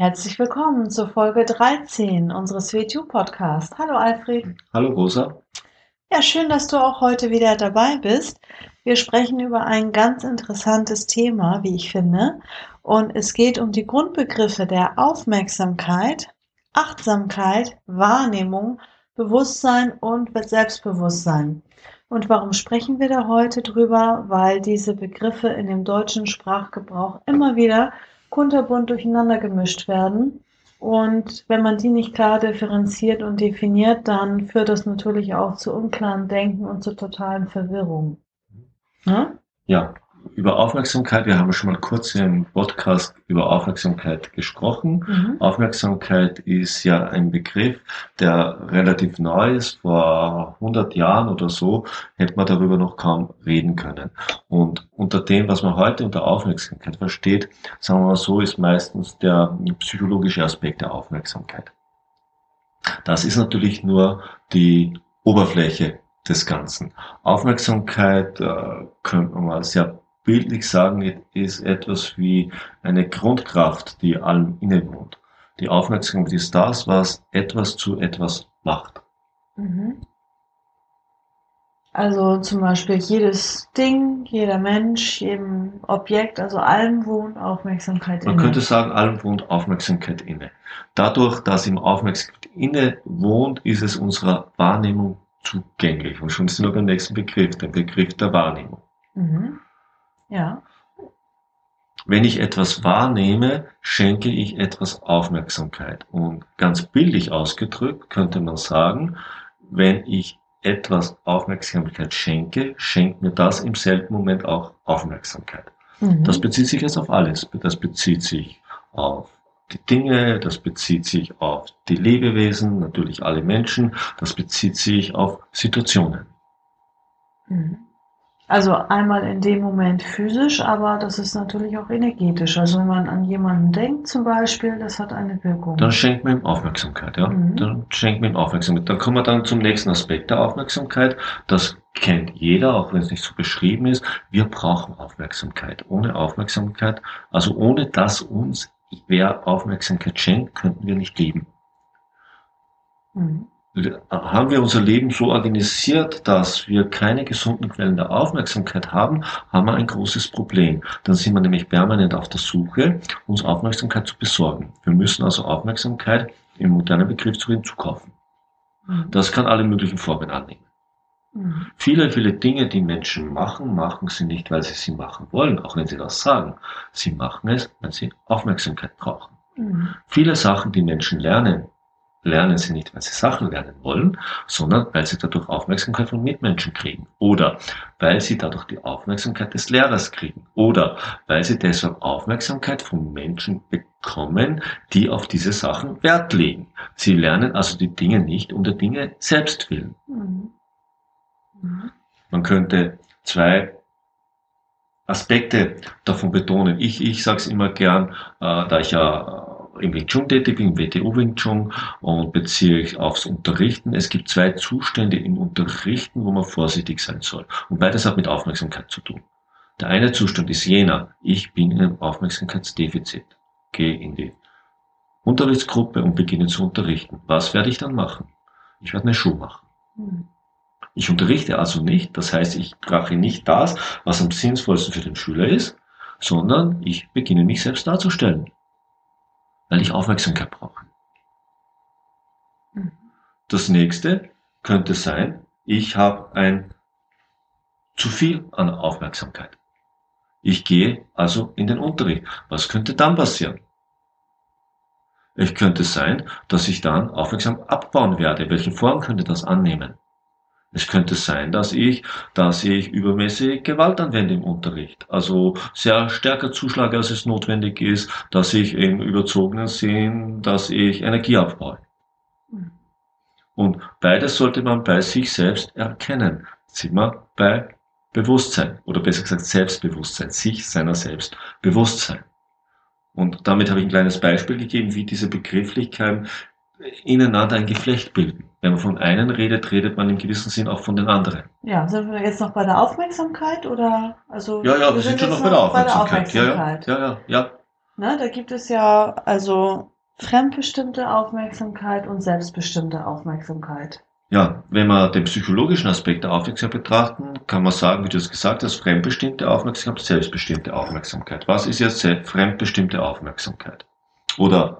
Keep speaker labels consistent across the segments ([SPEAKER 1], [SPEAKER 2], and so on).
[SPEAKER 1] Herzlich willkommen zur Folge 13 unseres WTU Podcasts. Hallo Alfred.
[SPEAKER 2] Hallo Rosa.
[SPEAKER 1] Ja, schön, dass du auch heute wieder dabei bist. Wir sprechen über ein ganz interessantes Thema, wie ich finde. Und es geht um die Grundbegriffe der Aufmerksamkeit, Achtsamkeit, Wahrnehmung, Bewusstsein und Selbstbewusstsein. Und warum sprechen wir da heute drüber? Weil diese Begriffe in dem deutschen Sprachgebrauch immer wieder kunterbunt durcheinander gemischt werden. Und wenn man die nicht klar differenziert und definiert, dann führt das natürlich auch zu unklaren Denken und zu totalen Verwirrung.
[SPEAKER 2] Ja? ja, über Aufmerksamkeit, wir haben schon mal kurz im Podcast über Aufmerksamkeit gesprochen. Mhm. Aufmerksamkeit ist ja ein Begriff, der relativ neu ist. Vor 100 Jahren oder so hätte man darüber noch kaum reden können. Und unter dem, was man heute unter Aufmerksamkeit versteht, sagen wir mal so, ist meistens der psychologische Aspekt der Aufmerksamkeit. Das ist natürlich nur die Oberfläche des Ganzen. Aufmerksamkeit äh, könnte man mal sehr bildlich sagen, ist etwas wie eine Grundkraft, die allem innewohnt. Die Aufmerksamkeit ist das, was etwas zu etwas macht. Mhm.
[SPEAKER 1] Also zum Beispiel jedes Ding, jeder Mensch, jedem Objekt, also allem wohnt Aufmerksamkeit
[SPEAKER 2] inne. Man könnte sagen, allem wohnt Aufmerksamkeit inne. Dadurch, dass ihm Aufmerksamkeit inne wohnt, ist es unserer Wahrnehmung zugänglich. Und schon sind wir beim nächsten Begriff, der Begriff der Wahrnehmung. Mhm.
[SPEAKER 1] Ja.
[SPEAKER 2] Wenn ich etwas wahrnehme, schenke ich etwas Aufmerksamkeit. Und ganz bildlich ausgedrückt könnte man sagen, wenn ich etwas Aufmerksamkeit schenke, schenkt mir das im selben Moment auch Aufmerksamkeit. Mhm. Das bezieht sich jetzt auf alles. Das bezieht sich auf die Dinge, das bezieht sich auf die Lebewesen, natürlich alle Menschen, das bezieht sich auf Situationen.
[SPEAKER 1] Mhm. Also einmal in dem Moment physisch, aber das ist natürlich auch energetisch. Also wenn man an jemanden denkt zum Beispiel, das hat eine Wirkung.
[SPEAKER 2] Dann schenkt man ihm Aufmerksamkeit, ja. Mhm. Dann schenkt man ihm Aufmerksamkeit. Dann kommen wir dann zum nächsten Aspekt der Aufmerksamkeit. Das kennt jeder, auch wenn es nicht so beschrieben ist. Wir brauchen Aufmerksamkeit. Ohne Aufmerksamkeit, also ohne dass uns wer Aufmerksamkeit schenkt, könnten wir nicht leben. Mhm haben wir unser Leben so organisiert, dass wir keine gesunden Quellen der Aufmerksamkeit haben, haben wir ein großes Problem. Dann sind wir nämlich permanent auf der Suche, uns Aufmerksamkeit zu besorgen. Wir müssen also Aufmerksamkeit im modernen Begriff zu hinzukaufen. Mhm. Das kann alle möglichen Formen annehmen. Mhm. Viele, viele Dinge, die Menschen machen, machen sie nicht, weil sie sie machen wollen, auch wenn sie das sagen. Sie machen es, weil sie Aufmerksamkeit brauchen. Mhm. Viele Sachen, die Menschen lernen, lernen sie nicht, weil sie Sachen lernen wollen, sondern weil sie dadurch Aufmerksamkeit von Mitmenschen kriegen. Oder weil sie dadurch die Aufmerksamkeit des Lehrers kriegen. Oder weil sie deshalb Aufmerksamkeit von Menschen bekommen, die auf diese Sachen Wert legen. Sie lernen also die Dinge nicht um der Dinge selbst willen. Mhm. Man könnte zwei Aspekte davon betonen. Ich, ich sage es immer gern, äh, da ich ja im Wing Chun tätig bin, im WTO Wing Chun und beziehe ich aufs Unterrichten. Es gibt zwei Zustände im Unterrichten, wo man vorsichtig sein soll. Und beides hat mit Aufmerksamkeit zu tun. Der eine Zustand ist jener, ich bin in einem Aufmerksamkeitsdefizit. Gehe in die Unterrichtsgruppe und beginne zu unterrichten. Was werde ich dann machen? Ich werde eine Show machen. Hm. Ich unterrichte also nicht, das heißt, ich mache nicht das, was am sinnvollsten für den Schüler ist, sondern ich beginne mich selbst darzustellen weil ich Aufmerksamkeit brauche. Mhm. Das nächste könnte sein, ich habe ein zu viel an Aufmerksamkeit. Ich gehe also in den Unterricht. Was könnte dann passieren? Es könnte sein, dass ich dann aufmerksam abbauen werde. Welche Form könnte das annehmen? Es könnte sein, dass ich, dass ich übermäßig Gewalt anwende im Unterricht. Also sehr stärker zuschlage, als es notwendig ist, dass ich im überzogenen Sinn, dass ich Energie aufbaue. Und beides sollte man bei sich selbst erkennen. Sind wir bei Bewusstsein oder besser gesagt Selbstbewusstsein, sich seiner selbst Bewusstsein. Und damit habe ich ein kleines Beispiel gegeben, wie diese Begrifflichkeiten ineinander ein Geflecht bilden. Wenn man von einem redet, redet man im gewissen Sinn auch von den anderen.
[SPEAKER 1] Ja, sind wir jetzt noch bei der Aufmerksamkeit oder also?
[SPEAKER 2] Ja, ja, wir, wir sind, schon noch bei der Aufmerksamkeit. Bei der Aufmerksamkeit. Ja, ja, ja, ja. ja.
[SPEAKER 1] Ne, da gibt es ja also fremdbestimmte Aufmerksamkeit und selbstbestimmte Aufmerksamkeit.
[SPEAKER 2] Ja, wenn wir den psychologischen Aspekt der Aufmerksamkeit betrachten, kann man sagen, wie du es gesagt hast, fremdbestimmte Aufmerksamkeit, selbstbestimmte Aufmerksamkeit. Was ist jetzt fremdbestimmte Aufmerksamkeit? Oder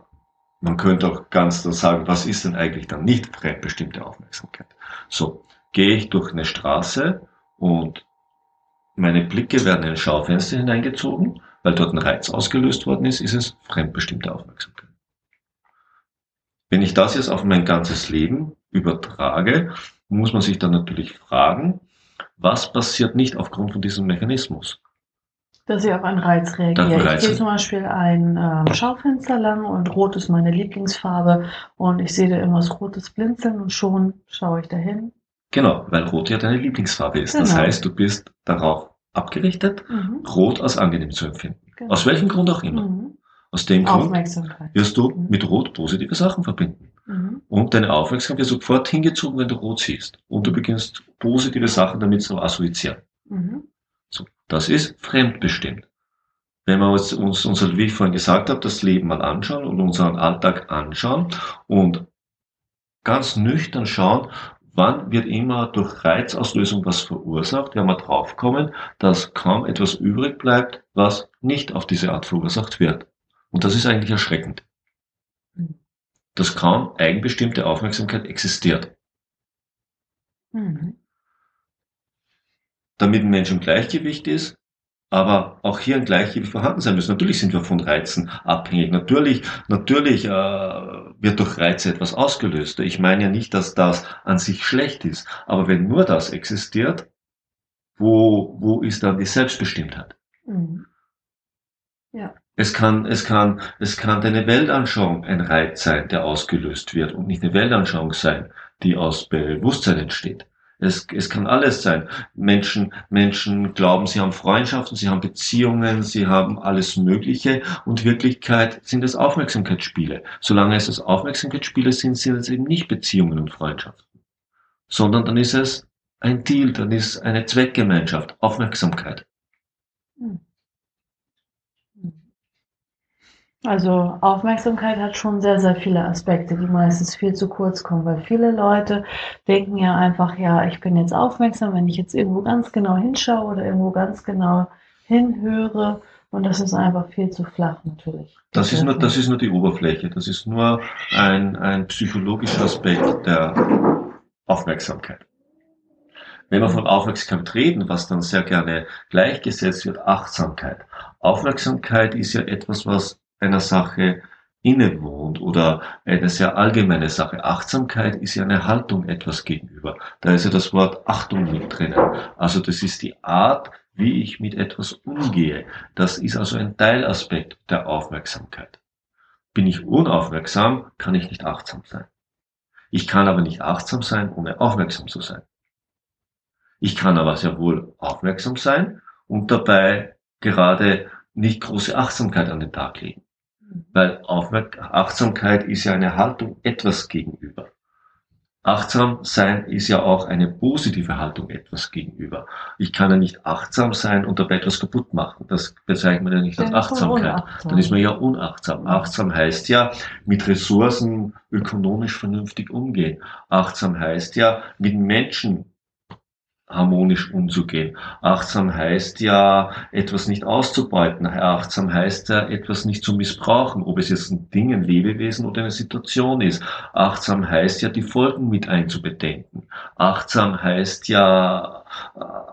[SPEAKER 2] man könnte auch ganz sagen, was ist denn eigentlich dann nicht fremdbestimmte Aufmerksamkeit? So, gehe ich durch eine Straße und meine Blicke werden in ein Schaufenster hineingezogen, weil dort ein Reiz ausgelöst worden ist, ist es fremdbestimmte Aufmerksamkeit. Wenn ich das jetzt auf mein ganzes Leben übertrage, muss man sich dann natürlich fragen, was passiert nicht aufgrund von diesem Mechanismus?
[SPEAKER 1] Dass ich auf einen Reiz reagiere. Ich gehe zum Beispiel ein äh, Schaufenster lang und Rot ist meine Lieblingsfarbe und ich sehe da irgendwas Rotes blinzeln und schon schaue ich dahin.
[SPEAKER 2] Genau, weil Rot ja deine Lieblingsfarbe ist. Genau. Das heißt, du bist darauf abgerichtet, mhm. Rot als angenehm zu empfinden. Genau. Aus welchem Grund auch immer. Mhm. Aus dem Grund wirst du mhm. mit Rot positive Sachen verbinden. Mhm. Und deine Aufmerksamkeit wird sofort hingezogen, wenn du Rot siehst. Und du beginnst positive Sachen damit zu assoziieren. Mhm. Das ist fremdbestimmt. Wenn wir uns, uns wie ich vorhin gesagt habe, das Leben mal anschauen und unseren Alltag anschauen und ganz nüchtern schauen, wann wird immer durch Reizauslösung was verursacht, werden wir draufkommen, dass kaum etwas übrig bleibt, was nicht auf diese Art verursacht wird. Und das ist eigentlich erschreckend. Dass kaum eigenbestimmte Aufmerksamkeit existiert. Mhm. Damit ein Mensch im Gleichgewicht ist, aber auch hier ein Gleichgewicht vorhanden sein muss. Natürlich sind wir von Reizen abhängig. Natürlich, natürlich äh, wird durch Reize etwas ausgelöst. Ich meine ja nicht, dass das an sich schlecht ist. Aber wenn nur das existiert, wo, wo ist dann die Selbstbestimmtheit? Mhm. Ja. Es kann, es kann, es kann deine Weltanschauung ein Reiz sein, der ausgelöst wird und nicht eine Weltanschauung sein, die aus Bewusstsein entsteht. Es, es kann alles sein. Menschen, Menschen glauben, sie haben Freundschaften, sie haben Beziehungen, sie haben alles Mögliche und Wirklichkeit sind es Aufmerksamkeitsspiele. Solange es das Aufmerksamkeitsspiele sind, sind es eben nicht Beziehungen und Freundschaften, sondern dann ist es ein Deal, dann ist eine Zweckgemeinschaft, Aufmerksamkeit.
[SPEAKER 1] Also Aufmerksamkeit hat schon sehr, sehr viele Aspekte, die meistens viel zu kurz kommen, weil viele Leute denken ja einfach, ja, ich bin jetzt aufmerksam, wenn ich jetzt irgendwo ganz genau hinschaue oder irgendwo ganz genau hinhöre und das ist einfach viel zu flach natürlich.
[SPEAKER 2] Das ist nur, das ist nur die Oberfläche, das ist nur ein, ein psychologischer Aspekt der Aufmerksamkeit. Wenn wir von Aufmerksamkeit reden, was dann sehr gerne gleichgesetzt wird, Achtsamkeit. Aufmerksamkeit ist ja etwas, was einer Sache innewohnt oder eine sehr allgemeine Sache. Achtsamkeit ist ja eine Haltung etwas gegenüber. Da ist ja das Wort Achtung mit drinnen. Also das ist die Art, wie ich mit etwas umgehe. Das ist also ein Teilaspekt der Aufmerksamkeit. Bin ich unaufmerksam, kann ich nicht achtsam sein. Ich kann aber nicht achtsam sein, ohne aufmerksam zu sein. Ich kann aber sehr wohl aufmerksam sein und dabei gerade nicht große Achtsamkeit an den Tag legen. Weil Achtsamkeit ist ja eine Haltung etwas gegenüber. Achtsam sein ist ja auch eine positive Haltung etwas gegenüber. Ich kann ja nicht achtsam sein und dabei etwas kaputt machen. Das bezeichnet man ja nicht als Achtsamkeit. Dann ist man ja unachtsam. Achtsam heißt ja, mit Ressourcen ökonomisch vernünftig umgehen. Achtsam heißt ja, mit Menschen harmonisch umzugehen. Achtsam heißt ja, etwas nicht auszubeuten. Achtsam heißt ja, etwas nicht zu missbrauchen, ob es jetzt ein Ding, ein Lebewesen oder eine Situation ist. Achtsam heißt ja, die Folgen mit einzubedenken. Achtsam heißt ja, äh,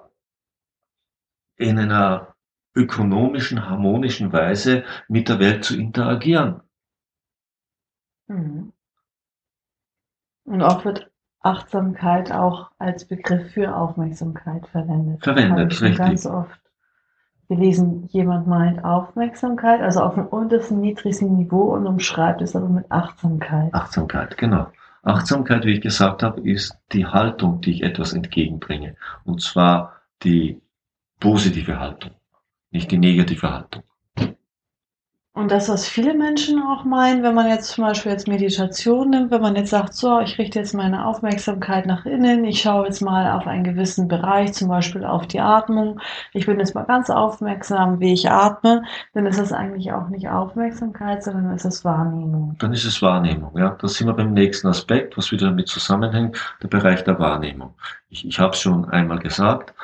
[SPEAKER 2] in einer ökonomischen, harmonischen Weise mit der Welt zu interagieren.
[SPEAKER 1] Mhm. Und auch wird Achtsamkeit auch als Begriff für Aufmerksamkeit verwendet.
[SPEAKER 2] Verwendet, ich richtig.
[SPEAKER 1] Ganz oft gelesen, jemand meint Aufmerksamkeit, also auf dem untersten, niedrigsten Niveau und umschreibt es aber mit Achtsamkeit.
[SPEAKER 2] Achtsamkeit, genau. Achtsamkeit, wie ich gesagt habe, ist die Haltung, die ich etwas entgegenbringe. Und zwar die positive Haltung, nicht die negative Haltung.
[SPEAKER 1] Und das, was viele Menschen auch meinen, wenn man jetzt zum Beispiel jetzt Meditation nimmt, wenn man jetzt sagt, so, ich richte jetzt meine Aufmerksamkeit nach innen, ich schaue jetzt mal auf einen gewissen Bereich, zum Beispiel auf die Atmung, ich bin jetzt mal ganz aufmerksam, wie ich atme, dann ist das eigentlich auch nicht Aufmerksamkeit, sondern ist es Wahrnehmung.
[SPEAKER 2] Dann ist es Wahrnehmung, ja. Da sind wir beim nächsten Aspekt, was wieder damit zusammenhängt, der Bereich der Wahrnehmung. Ich, ich habe es schon einmal gesagt,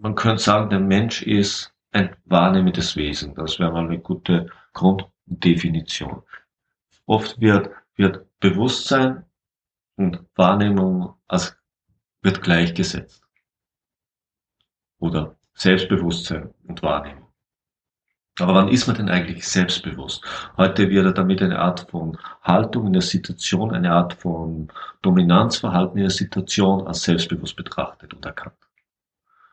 [SPEAKER 2] man könnte sagen, der Mensch ist ein wahrnehmendes Wesen. Das wäre mal eine gute Grunddefinition. Oft wird, wird Bewusstsein und Wahrnehmung als, wird gleichgesetzt. Oder Selbstbewusstsein und Wahrnehmung. Aber wann ist man denn eigentlich selbstbewusst? Heute wird damit eine Art von Haltung in der Situation, eine Art von Dominanzverhalten in der Situation als selbstbewusst betrachtet und erkannt.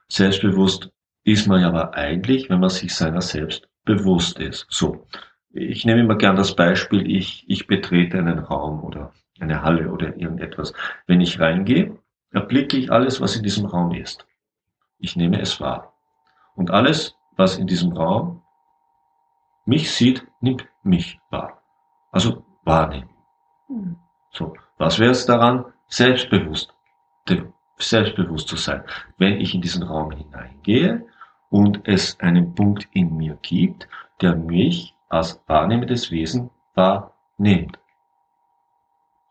[SPEAKER 2] Selbstbewusst ist man ja aber eigentlich, wenn man sich seiner selbst bewusst ist. So. Ich nehme immer gern das Beispiel, ich, ich betrete einen Raum oder eine Halle oder irgendetwas. Wenn ich reingehe, erblicke ich alles, was in diesem Raum ist. Ich nehme es wahr. Und alles, was in diesem Raum mich sieht, nimmt mich wahr. Also wahrnehmen. Hm. So, was wäre es daran? Selbstbewusst, selbstbewusst zu sein. Wenn ich in diesen Raum hineingehe und es einen Punkt in mir gibt, der mich als wahrnehmendes Wesen wahrnimmt.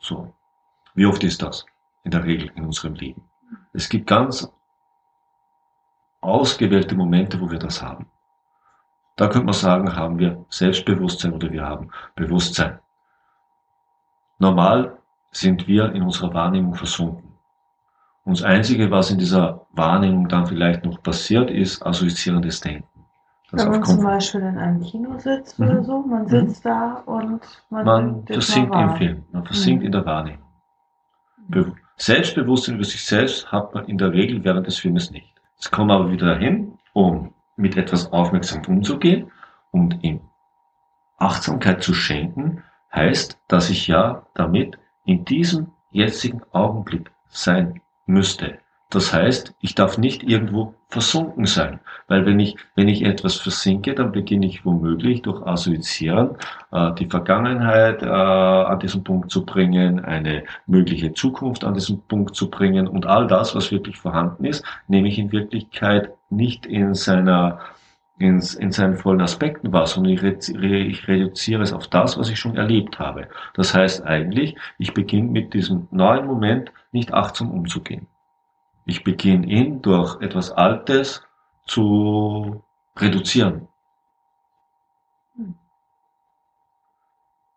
[SPEAKER 2] So. Wie oft ist das in der Regel in unserem Leben? Es gibt ganz ausgewählte Momente, wo wir das haben. Da könnte man sagen, haben wir Selbstbewusstsein oder wir haben Bewusstsein. Normal sind wir in unserer Wahrnehmung versunken. Und das Einzige, was in dieser Wahrnehmung dann vielleicht noch passiert, ist assoziierendes Denken.
[SPEAKER 1] Wenn man zum Beispiel in einem Kino sitzt mhm. oder so, man mhm. sitzt mhm. da und man,
[SPEAKER 2] man versinkt im Film, man versinkt mhm. in der Wahrnehmung. Be Selbstbewusstsein über sich selbst hat man in der Regel während des Filmes nicht. Es kommt aber wieder dahin, um mit etwas aufmerksam umzugehen und ihm Achtsamkeit zu schenken, heißt, dass ich ja damit in diesem jetzigen Augenblick sein müsste. Das heißt, ich darf nicht irgendwo versunken sein, weil wenn ich, wenn ich etwas versinke, dann beginne ich womöglich durch Assoziieren äh, die Vergangenheit äh, an diesen Punkt zu bringen, eine mögliche Zukunft an diesen Punkt zu bringen und all das, was wirklich vorhanden ist, nehme ich in Wirklichkeit nicht in seiner in, in seinen vollen Aspekten wahr, sondern ich, ich reduziere es auf das, was ich schon erlebt habe. Das heißt eigentlich, ich beginne mit diesem neuen Moment nicht achtsam umzugehen. Ich beginne ihn durch etwas Altes zu reduzieren.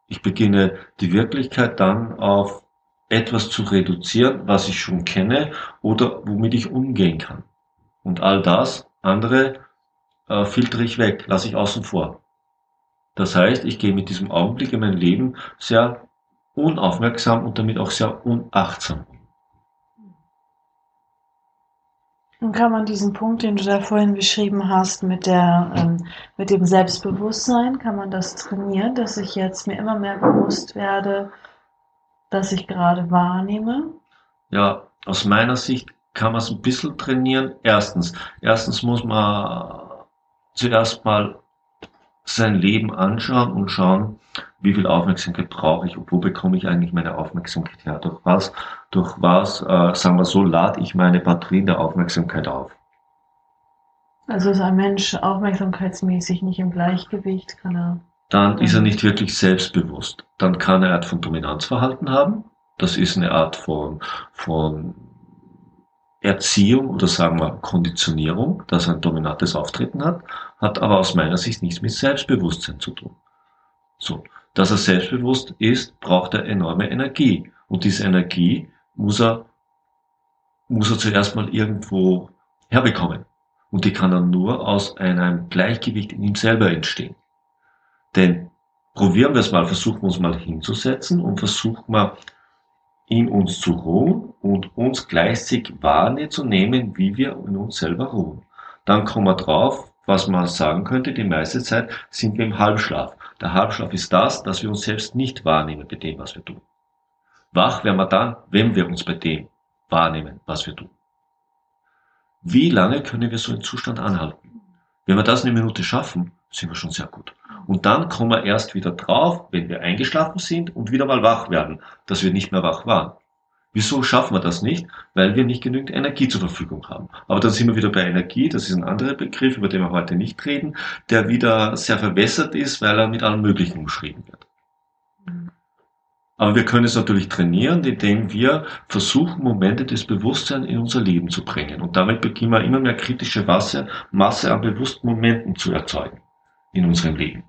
[SPEAKER 2] Ich beginne die Wirklichkeit dann auf etwas zu reduzieren, was ich schon kenne oder womit ich umgehen kann. Und all das andere äh, filtere ich weg, lasse ich außen vor. Das heißt, ich gehe mit diesem Augenblick in mein Leben sehr unaufmerksam und damit auch sehr unachtsam.
[SPEAKER 1] Und kann man diesen Punkt, den du da vorhin beschrieben hast, mit der, ähm, mit dem Selbstbewusstsein, kann man das trainieren, dass ich jetzt mir immer mehr bewusst werde, dass ich gerade wahrnehme?
[SPEAKER 2] Ja, aus meiner Sicht kann man es ein bisschen trainieren. Erstens, erstens muss man zuerst mal sein Leben anschauen und schauen, wie viel Aufmerksamkeit brauche ich und wo bekomme ich eigentlich meine Aufmerksamkeit her? Durch was, durch was, äh, sagen wir so, lade ich meine Batterien der Aufmerksamkeit auf?
[SPEAKER 1] Also ist ein Mensch aufmerksamkeitsmäßig nicht im Gleichgewicht, kann er.
[SPEAKER 2] Dann ist er nicht wirklich selbstbewusst. Dann kann er eine Art von Dominanzverhalten haben. Das ist eine Art von, von Erziehung oder sagen wir Konditionierung, dass er ein dominantes Auftreten hat, hat aber aus meiner Sicht nichts mit Selbstbewusstsein zu tun. So, dass er selbstbewusst ist, braucht er enorme Energie und diese Energie muss er muss er zuerst mal irgendwo herbekommen und die kann dann nur aus einem Gleichgewicht in ihm selber entstehen. Denn probieren wir es mal, versuchen wir uns mal hinzusetzen und versuchen wir in uns zu ruhen und uns gleichzeitig wahrzunehmen, wie wir in uns selber ruhen. Dann kommen wir drauf, was man sagen könnte, die meiste Zeit sind wir im Halbschlaf. Der Halbschlaf ist das, dass wir uns selbst nicht wahrnehmen bei dem, was wir tun. Wach werden wir dann, wenn wir uns bei dem wahrnehmen, was wir tun. Wie lange können wir so einen Zustand anhalten? Wenn wir das eine Minute schaffen, sind wir schon sehr gut. Und dann kommen wir erst wieder drauf, wenn wir eingeschlafen sind und wieder mal wach werden, dass wir nicht mehr wach waren. Wieso schaffen wir das nicht? Weil wir nicht genügend Energie zur Verfügung haben. Aber dann sind wir wieder bei Energie, das ist ein anderer Begriff, über den wir heute nicht reden, der wieder sehr verwässert ist, weil er mit allem Möglichen umschrieben wird. Aber wir können es natürlich trainieren, indem wir versuchen, Momente des Bewusstseins in unser Leben zu bringen. Und damit beginnen wir immer mehr kritische Masse, Masse an bewussten Momenten zu erzeugen in unserem Leben.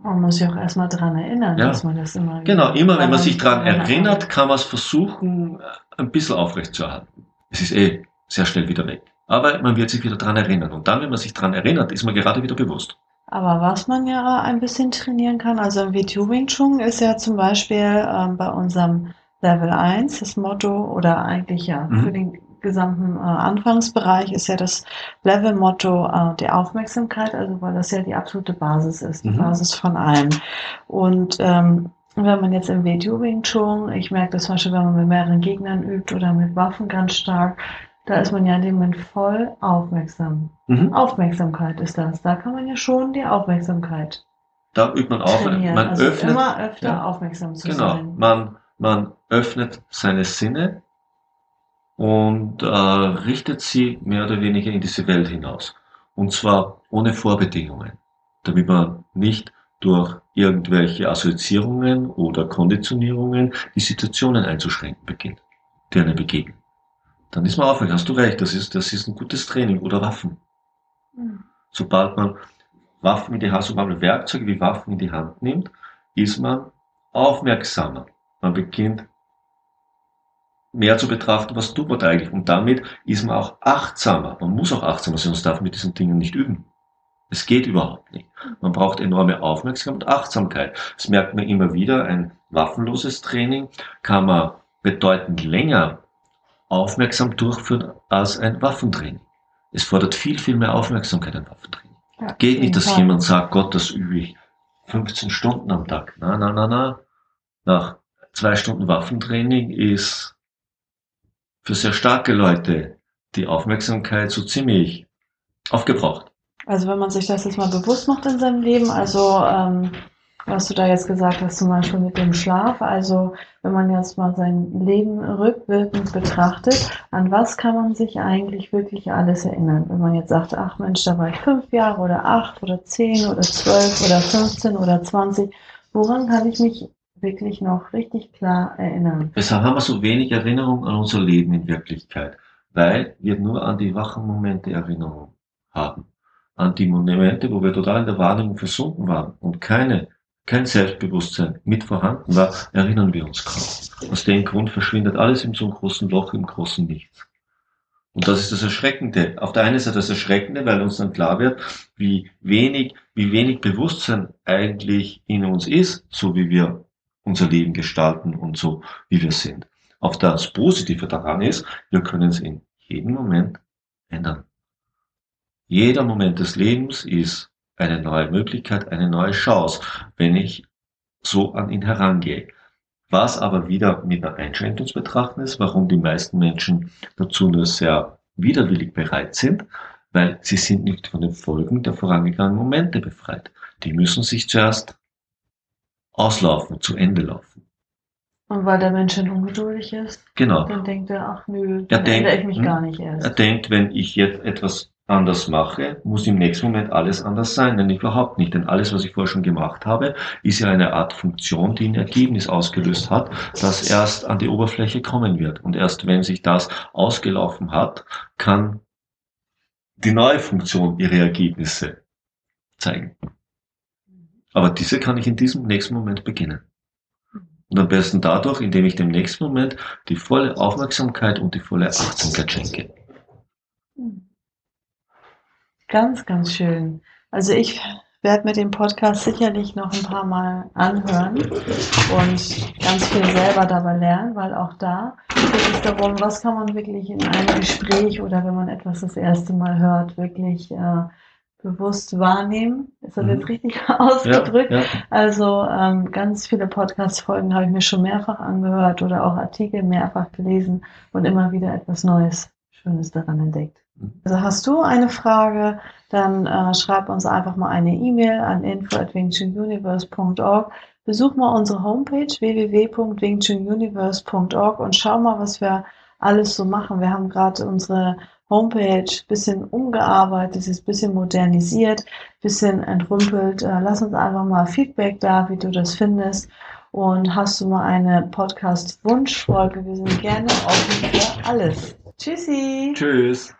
[SPEAKER 1] Man muss sich auch erstmal dran erinnern,
[SPEAKER 2] Ja.
[SPEAKER 1] dass man das immer
[SPEAKER 2] Genau, immer wenn man sich
[SPEAKER 1] dran
[SPEAKER 2] dran erinnert, kann man es versuchen, ein bisschen aufrechtzuerhalten. Es ist eh sehr schnell wieder weg. Aber man wird sich wieder dran erinnern. Und dann, wenn man sich dran erinnert, ist man gerade wieder bewusst.
[SPEAKER 1] Aber was man ja ein bisschen trainieren kann, also im WTU Wing Chun ist ja zum Beispiel ähm, bei unserem Level 1 das Motto oder eigentlich ja
[SPEAKER 2] Mhm.
[SPEAKER 1] für den gesamten äh, Anfangsbereich ist ja das Level-Motto äh, die Aufmerksamkeit, also weil das ja die absolute Basis ist, die
[SPEAKER 2] Mhm.
[SPEAKER 1] Basis von allem. Und ähm, wenn man jetzt im WTU Wing Chun, ich merke das zum Beispiel, wenn man mit mehreren Gegnern übt oder mit Waffen ganz stark, da ist man ja in dem Moment voll aufmerksam.
[SPEAKER 2] Mhm.
[SPEAKER 1] Aufmerksamkeit ist das. Da kann man ja schon die Aufmerksamkeit
[SPEAKER 2] Da übt man auf,
[SPEAKER 1] trainieren.
[SPEAKER 2] man
[SPEAKER 1] also
[SPEAKER 2] öffnet,
[SPEAKER 1] immer öfter
[SPEAKER 2] ja.
[SPEAKER 1] aufmerksam zu
[SPEAKER 2] genau,
[SPEAKER 1] sein.
[SPEAKER 2] man, man öffnet seine Sinne und äh, richtet sie mehr oder weniger in diese Welt hinaus. Und zwar ohne Vorbedingungen, damit man nicht durch irgendwelche Assoziierungen oder Konditionierungen die Situationen einzuschränken beginnt, die einem begegnen. Dann ist man aufmerksam. Hast du recht, das ist, das ist ein gutes Training. Oder Waffen.
[SPEAKER 1] Mhm.
[SPEAKER 2] Sobald man Waffen in die Hand, sobald man Werkzeuge wie Waffen in die Hand nimmt, ist man aufmerksamer. Man beginnt mehr zu betrachten, was tut man da eigentlich. Und damit ist man auch achtsamer. Man muss auch achtsamer sein, sonst darf man mit diesen Dingen nicht üben. Es geht überhaupt nicht. Man braucht enorme Aufmerksamkeit und Achtsamkeit. Das merkt man immer wieder. Ein waffenloses Training kann man bedeutend länger aufmerksam durchführen als ein Waffentraining. Es fordert viel, viel mehr Aufmerksamkeit, ein Waffentraining.
[SPEAKER 1] Ja,
[SPEAKER 2] Geht nicht, dass
[SPEAKER 1] Fall.
[SPEAKER 2] jemand sagt, Gott, das übe ich 15 Stunden am Tag. Na, na, na, na. Nach zwei Stunden Waffentraining ist für sehr starke Leute die Aufmerksamkeit so ziemlich aufgebraucht.
[SPEAKER 1] Also wenn man sich das jetzt mal bewusst macht in seinem Leben, also ähm, was du da jetzt gesagt hast, zum Beispiel mit dem Schlaf, also wenn man jetzt mal sein Leben rückwirkend betrachtet, an was kann man sich eigentlich wirklich alles erinnern? Wenn man jetzt sagt, ach Mensch, da war ich fünf Jahre oder acht oder zehn oder zwölf oder 15 oder 20, woran kann ich mich wirklich noch richtig klar erinnern?
[SPEAKER 2] Weshalb haben wir so wenig Erinnerung an unser Leben in Wirklichkeit? Weil wir nur an die wachen Momente Erinnerung haben. An die Momente, wo wir total in der Wahrnehmung versunken waren und keine, kein Selbstbewusstsein mit vorhanden war, erinnern wir uns kaum. Aus dem Grund verschwindet alles in so einem großen Loch, im großen Nichts. Und das ist das Erschreckende. Auf der einen Seite das Erschreckende, weil uns dann klar wird, wie wenig, wie wenig Bewusstsein eigentlich in uns ist, so wie wir unser Leben gestalten und so wie wir sind. Auf das Positive daran ist, wir können es in jedem Moment ändern. Jeder Moment des Lebens ist eine neue Möglichkeit, eine neue Chance, wenn ich so an ihn herangehe. Was aber wieder mit einer Einschränkung zu betrachten ist, warum die meisten Menschen dazu nur sehr widerwillig bereit sind, weil sie sind nicht von den Folgen der vorangegangenen Momente befreit. Die müssen sich zuerst auslaufen, zu Ende laufen.
[SPEAKER 1] Und weil der Mensch dann ungeduldig ist,
[SPEAKER 2] Genau.
[SPEAKER 1] dann denkt er, ach nö,
[SPEAKER 2] Er
[SPEAKER 1] dann
[SPEAKER 2] denkt,
[SPEAKER 1] ändere ich mich
[SPEAKER 2] hm,
[SPEAKER 1] gar nicht
[SPEAKER 2] Er
[SPEAKER 1] erst.
[SPEAKER 2] denkt, wenn ich jetzt etwas anders mache, muss im nächsten Moment alles anders sein. Nein, überhaupt nicht. Denn alles, was ich vorher schon gemacht habe, ist ja eine Art Funktion, die ein Ergebnis ausgelöst hat, das erst an die Oberfläche kommen wird. Und erst wenn sich das ausgelaufen hat, kann die neue Funktion ihre Ergebnisse zeigen. Aber diese kann ich in diesem nächsten Moment beginnen. Und am besten dadurch, indem ich dem nächsten Moment die volle Aufmerksamkeit und die volle Achtsamkeit schenke.
[SPEAKER 1] Ganz, ganz schön. Also ich werde mir den Podcast sicherlich noch ein paar Mal anhören und ganz viel selber dabei lernen, weil auch da geht es darum, was kann man wirklich in einem Gespräch oder wenn man etwas das erste Mal hört, wirklich äh, bewusst wahrnehmen. Ist das mhm. jetzt richtig ausgedrückt? Ja, ja. Also ähm, ganz viele Podcast-Folgen habe ich mir schon mehrfach angehört oder auch Artikel mehrfach gelesen und immer wieder etwas Neues, Schönes daran entdeckt. Mhm. Also hast du eine Frage, dann äh, schreib uns einfach mal eine E-Mail an info@wingchununiverse.org. Besuch mal unsere Homepage www.wingchununiverse.org und schau mal, was wir alles so machen. Wir haben gerade unsere Homepage bisschen umgearbeitet, ist bisschen modernisiert, bisschen entrümpelt. Äh, lass uns einfach mal Feedback da, wie du das findest. Und hast du mal eine Podcast-Wunschfolge? Wir sind gerne offen für alles. Tschüssi.
[SPEAKER 2] Tschüss.